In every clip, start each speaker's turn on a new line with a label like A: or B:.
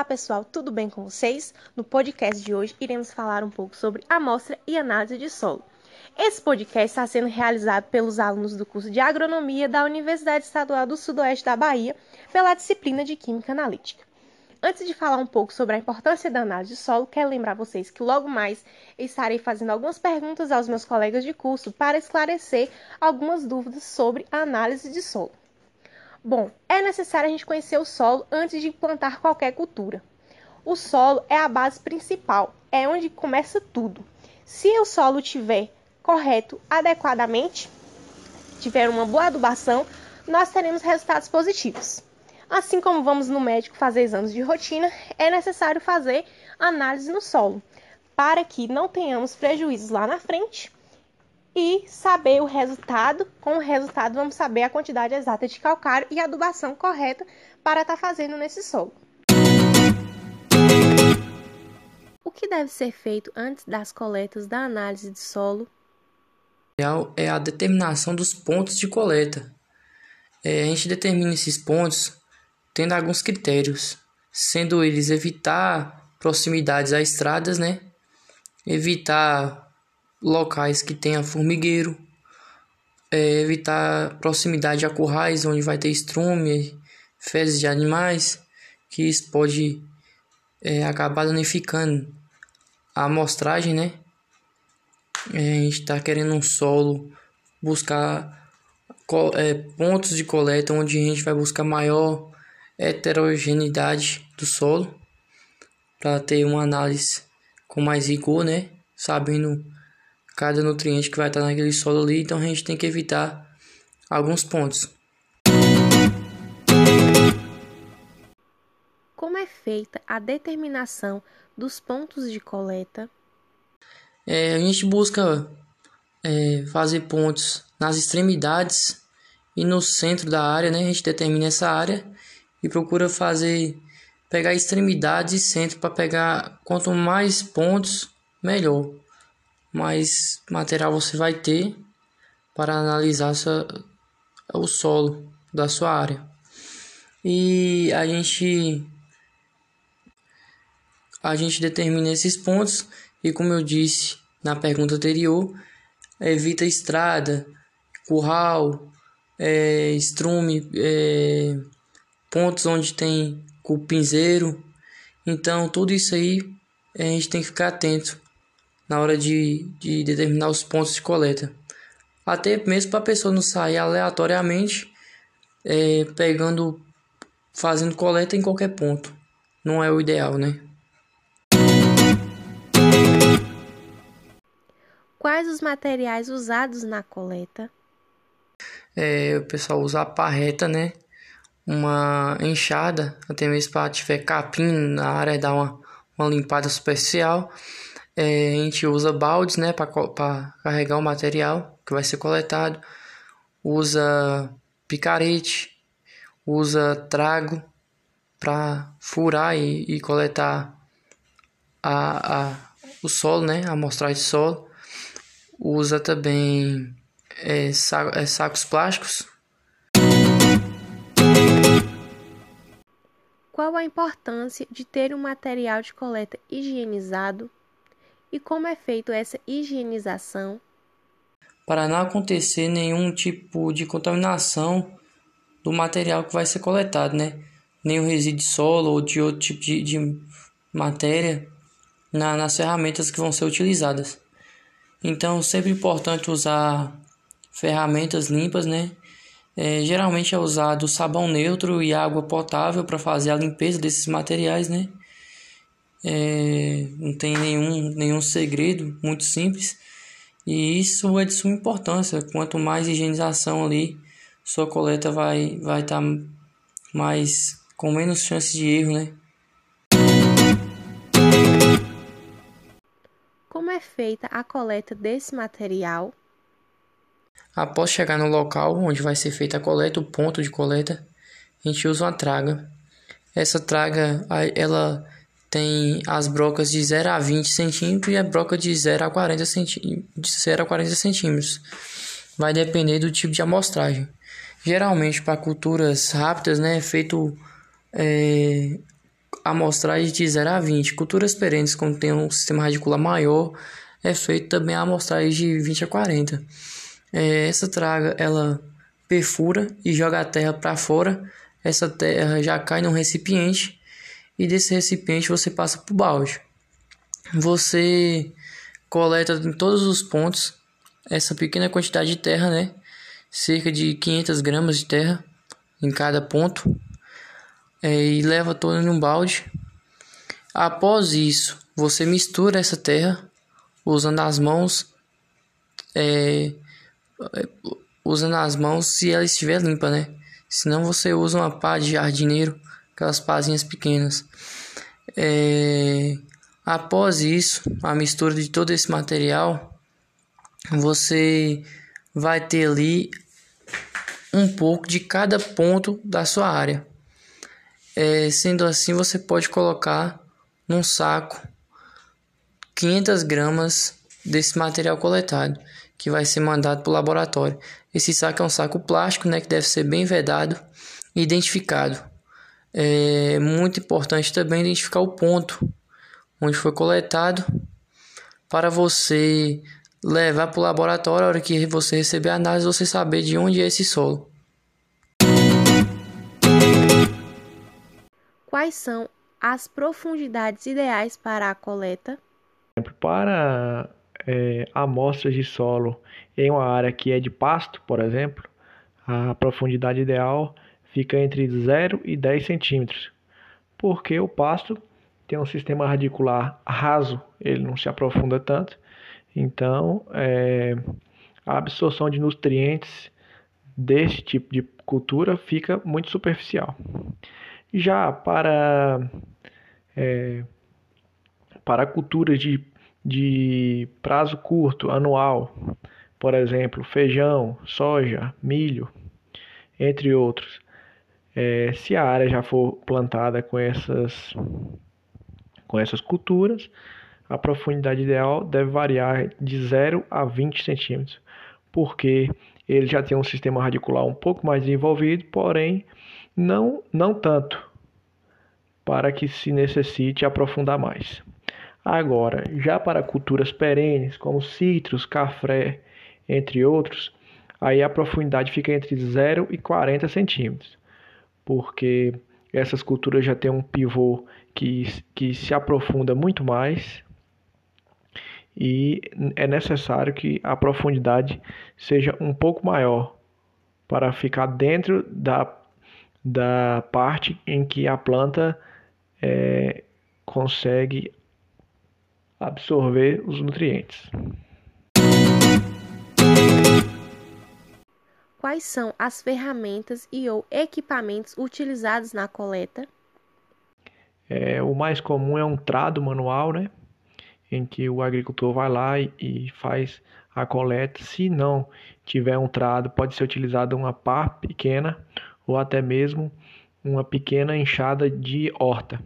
A: Olá pessoal, tudo bem com vocês? No podcast de hoje iremos falar um pouco sobre amostra e análise de solo. Esse podcast está sendo realizado pelos alunos do curso de Agronomia da Universidade Estadual do Sudoeste da Bahia, pela disciplina de Química Analítica. Antes de falar um pouco sobre a importância da análise de solo, quero lembrar vocês que logo mais estarei fazendo algumas perguntas aos meus colegas de curso para esclarecer algumas dúvidas sobre a análise de solo. Bom, é necessário a gente conhecer o solo antes de plantar qualquer cultura. O solo é a base principal, é onde começa tudo. Se o solo tiver correto adequadamente, tiver uma boa adubação, nós teremos resultados positivos. Assim como vamos no médico fazer exames de rotina, é necessário fazer análise no solo, para que não tenhamos prejuízos lá na frente e saber o resultado. Com o resultado, vamos saber a quantidade exata de calcário e adubação correta para estar tá fazendo nesse solo. O que deve ser feito antes das coletas da análise de solo?
B: É a determinação dos pontos de coleta. É, a gente determina esses pontos tendo alguns critérios, sendo eles evitar proximidades a estradas, né? Evitar locais que tenha formigueiro, é, evitar proximidade a currais onde vai ter estrume, fezes de animais, que isso pode é, acabar danificando a amostragem, né? É, a gente está querendo um solo, buscar é, pontos de coleta onde a gente vai buscar maior heterogeneidade do solo para ter uma análise com mais rigor, né? Sabendo cada nutriente que vai estar naquele solo ali, então a gente tem que evitar alguns pontos.
A: Como é feita a determinação dos pontos de coleta?
B: É, a gente busca é, fazer pontos nas extremidades e no centro da área, né? A gente determina essa área e procura fazer pegar extremidades e centro para pegar quanto mais pontos melhor. Mais material você vai ter para analisar essa, o solo da sua área. E a gente a gente determina esses pontos e como eu disse na pergunta anterior evita estrada curral é, estrume é, pontos onde tem cupinzeiro. Então, tudo isso aí a gente tem que ficar atento na hora de, de determinar os pontos de coleta. Até mesmo para a pessoa não sair aleatoriamente é, pegando, fazendo coleta em qualquer ponto. Não é o ideal, né?
A: Quais os materiais usados na coleta?
B: É, o pessoal usa a parreta, né? Uma enxada, até mesmo para tiver capim na área dar uma, uma limpada superficial. É, a gente usa baldes né, para carregar o material que vai ser coletado, usa picarete, usa trago para furar e, e, coletar a, a, o solo, né, a amostragem de solo, usa também é, é, sacos plásticos
A: Qual a importância de ter um material de coleta higienizado e como é feito essa higienização?
B: Para não acontecer nenhum tipo de contaminação do material que vai ser coletado, né? Nenhum resíduo de solo ou de outro tipo de, de matéria na, nas ferramentas que vão ser utilizadas. Então, sempre importante usar ferramentas limpas, né? É, geralmente é usado sabão neutro e água potável para fazer a limpeza desses materiais, né? É, não tem nenhum, nenhum segredo, muito simples. E isso é de suma importância. Quanto mais higienização ali, sua coleta vai vai estar tá mais com menos chance de erro, né?
A: Como é feita a coleta desse material?
B: Após chegar no local onde vai ser feita a coleta, o ponto de coleta, a gente usa uma traga. Essa traga, ela tem as brocas de 0 a 20 centímetros e a broca de 0 a 40 centímetros. De 0 a 40 centímetros. Vai depender do tipo de amostragem. Geralmente, para culturas rápidas, né, é feito é, amostragem de 0 a 20. Culturas perenes, quando tem um sistema radicular maior, é feito também amostragem de 20 a 40. É, essa traga, ela perfura e joga a terra para fora. Essa terra já cai num recipiente e desse recipiente você passa para o balde. Você coleta em todos os pontos essa pequena quantidade de terra, né? Cerca de 500 gramas de terra em cada ponto é, e leva toda num balde. Após isso, você mistura essa terra usando as mãos, é, usando as mãos se ela estiver limpa, né? Senão você usa uma pá de jardineiro aquelas pazinhas pequenas. É, após isso, a mistura de todo esse material, você vai ter ali um pouco de cada ponto da sua área. É, sendo assim, você pode colocar num saco 500 gramas desse material coletado, que vai ser mandado para o laboratório. Esse saco é um saco plástico, né, que deve ser bem vedado e identificado. É muito importante também identificar o ponto onde foi coletado para você levar para o laboratório, a hora que você receber a análise, você saber de onde é esse solo.
C: Quais são as profundidades ideais para a coleta?
D: Para é, amostras de solo em uma área que é de pasto, por exemplo, a profundidade ideal fica entre 0 e 10 centímetros, porque o pasto tem um sistema radicular raso, ele não se aprofunda tanto, então é, a absorção de nutrientes desse tipo de cultura fica muito superficial. Já para, é, para culturas de, de prazo curto, anual, por exemplo, feijão, soja, milho, entre outros, é, se a área já for plantada com essas, com essas culturas, a profundidade ideal deve variar de 0 a 20 centímetros, porque ele já tem um sistema radicular um pouco mais desenvolvido, porém não, não tanto para que se necessite aprofundar mais. Agora, já para culturas perenes, como citros, café, entre outros, aí a profundidade fica entre 0 e 40 centímetros porque essas culturas já têm um pivô que, que se aprofunda muito mais e é necessário que a profundidade seja um pouco maior para ficar dentro da, da parte em que a planta é, consegue absorver os nutrientes.
C: Quais são as ferramentas e ou equipamentos utilizados na coleta?
D: É, o mais comum é um trado manual, né? Em que o agricultor vai lá e, e faz a coleta. Se não tiver um trado, pode ser utilizada uma pá pequena ou até mesmo uma pequena enxada de horta.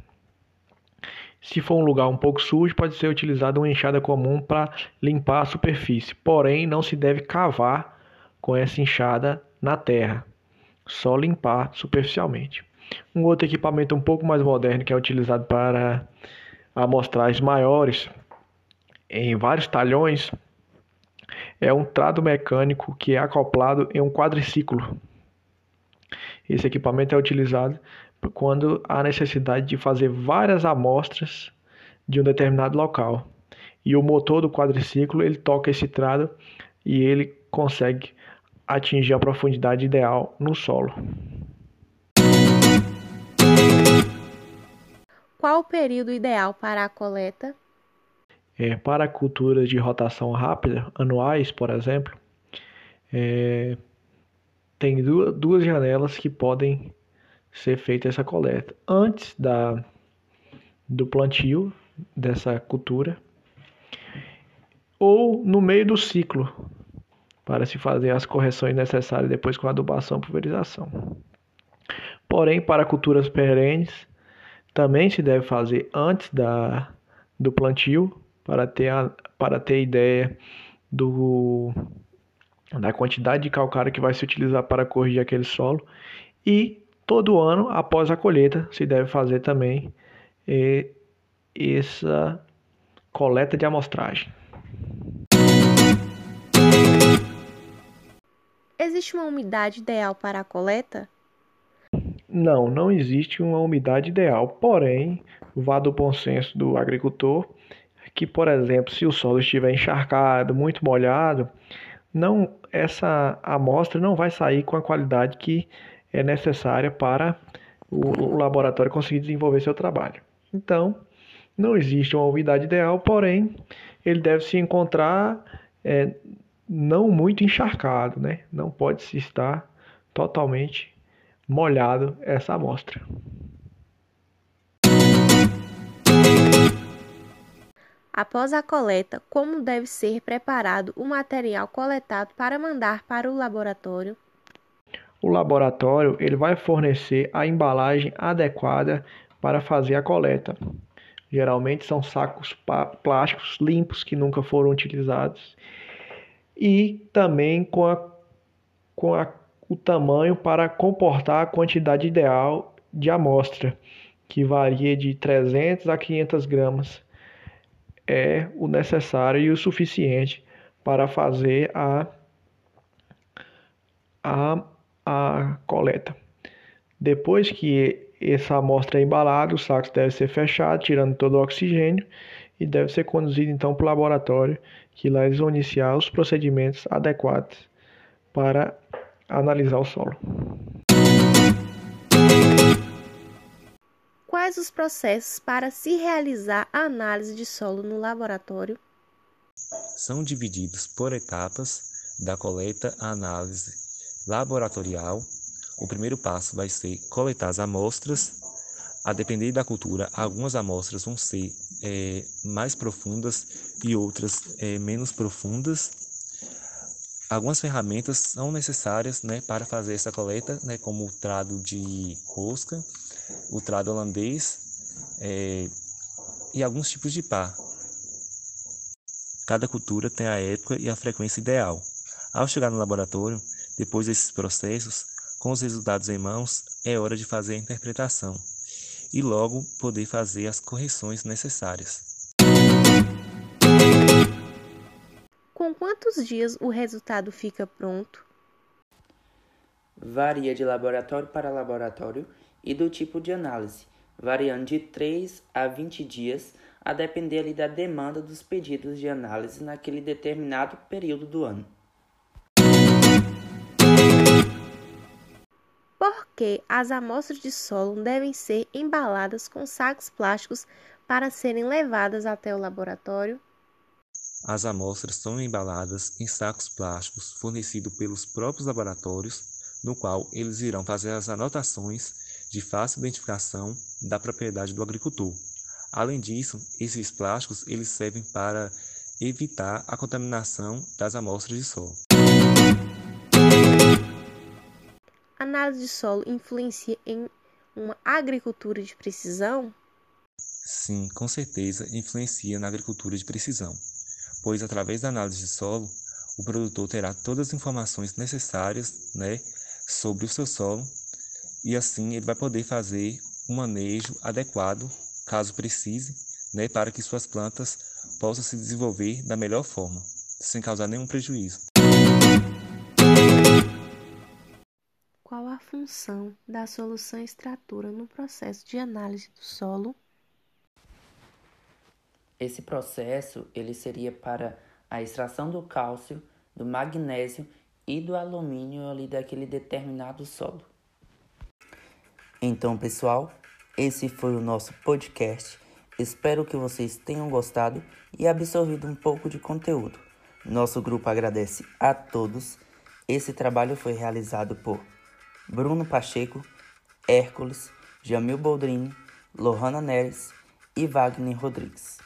D: Se for um lugar um pouco sujo, pode ser utilizada uma enxada comum para limpar a superfície. Porém, não se deve cavar com essa enxada na terra, só limpar superficialmente. Um outro equipamento um pouco mais moderno que é utilizado para amostragens maiores em vários talhões é um trado mecânico que é acoplado em um quadriciclo. Esse equipamento é utilizado quando há necessidade de fazer várias amostras de um determinado local. E o motor do quadriciclo ele toca esse trado e ele consegue atingir a profundidade ideal no solo.
C: Qual o período ideal para a coleta?
D: É, para culturas de rotação rápida, anuais, por exemplo, é, tem duas, duas janelas que podem ser feita essa coleta. Antes da, do plantio dessa cultura ou no meio do ciclo, para se fazer as correções necessárias depois com adubação e pulverização. Porém, para culturas perenes, também se deve fazer antes da, do plantio para ter, a, para ter ideia do, da quantidade de calcário que vai se utilizar para corrigir aquele solo e todo ano após a colheita se deve fazer também essa coleta de amostragem.
C: Existe uma umidade ideal para a coleta?
D: Não, não existe uma umidade ideal. Porém, vá do bom senso do agricultor que, por exemplo, se o solo estiver encharcado, muito molhado, não essa amostra não vai sair com a qualidade que é necessária para o, laboratório conseguir desenvolver seu trabalho. Então, não existe uma umidade ideal, porém, ele deve se encontrar é, não muito encharcado, né? Não pode se estar totalmente molhado essa amostra.
C: Após a coleta, como deve ser preparado o material coletado para mandar para o laboratório?
D: O laboratório ele vai fornecer a embalagem adequada para fazer a coleta. Geralmente são sacos plásticos limpos que nunca foram utilizados e também com, a, com a, o tamanho para comportar a quantidade ideal de amostra, que varia de 300 a 500 gramas. É o necessário e o suficiente para fazer a, a, a coleta. Depois que essa amostra é embalada, o saco deve ser fechado, tirando todo o oxigênio, e deve ser conduzido então para o laboratório, que lá eles vão iniciar os procedimentos adequados para analisar o solo.
C: Quais os processos para se realizar a análise de solo no laboratório?
E: São divididos por etapas da coleta à análise laboratorial. O primeiro passo vai ser coletar as amostras. A depender da cultura, algumas amostras vão ser é, mais profundas e outras é, menos profundas. Algumas ferramentas são necessárias né, para fazer essa coleta, né, como o trado de rosca, o trado holandês é, e alguns tipos de pá. Cada cultura tem a época e a frequência ideal. Ao chegar no laboratório, depois desses processos, com os resultados em mãos, é hora de fazer a interpretação e logo poder fazer as correções necessárias.
C: Com quantos dias o resultado fica pronto?
F: Varia de laboratório para laboratório e do tipo de análise, variando de 3 a 20 dias, a depender ali da demanda dos pedidos de análise naquele determinado período do ano.
C: Porque as amostras de solo devem ser embaladas com sacos plásticos para serem levadas até o laboratório.
E: As amostras são embaladas em sacos plásticos fornecidos pelos próprios laboratórios, no qual eles irão fazer as anotações de fácil identificação da propriedade do agricultor. Além disso, esses plásticos eles servem para evitar a contaminação das amostras de solo
C: análise de solo influencia em uma agricultura de precisão?
E: Sim, com certeza influencia na agricultura de precisão, pois através da análise de solo, o produtor terá todas as informações necessárias né, sobre o seu solo e assim ele vai poder fazer um manejo adequado, caso precise, né, para que suas plantas possam se desenvolver da melhor forma, sem causar nenhum prejuízo.
C: Função da solução extratura no processo de análise do solo?
F: Esse processo ele seria para a extração do cálcio, do magnésio e do alumínio ali daquele determinado solo. Então, pessoal, esse foi o nosso podcast. Espero que vocês tenham gostado e absorvido um pouco de conteúdo. Nosso grupo agradece a todos. Esse trabalho foi realizado por Bruno Pacheco, Hércules, Jamil Boldrini, Lohana Neres e Wagner Rodrigues.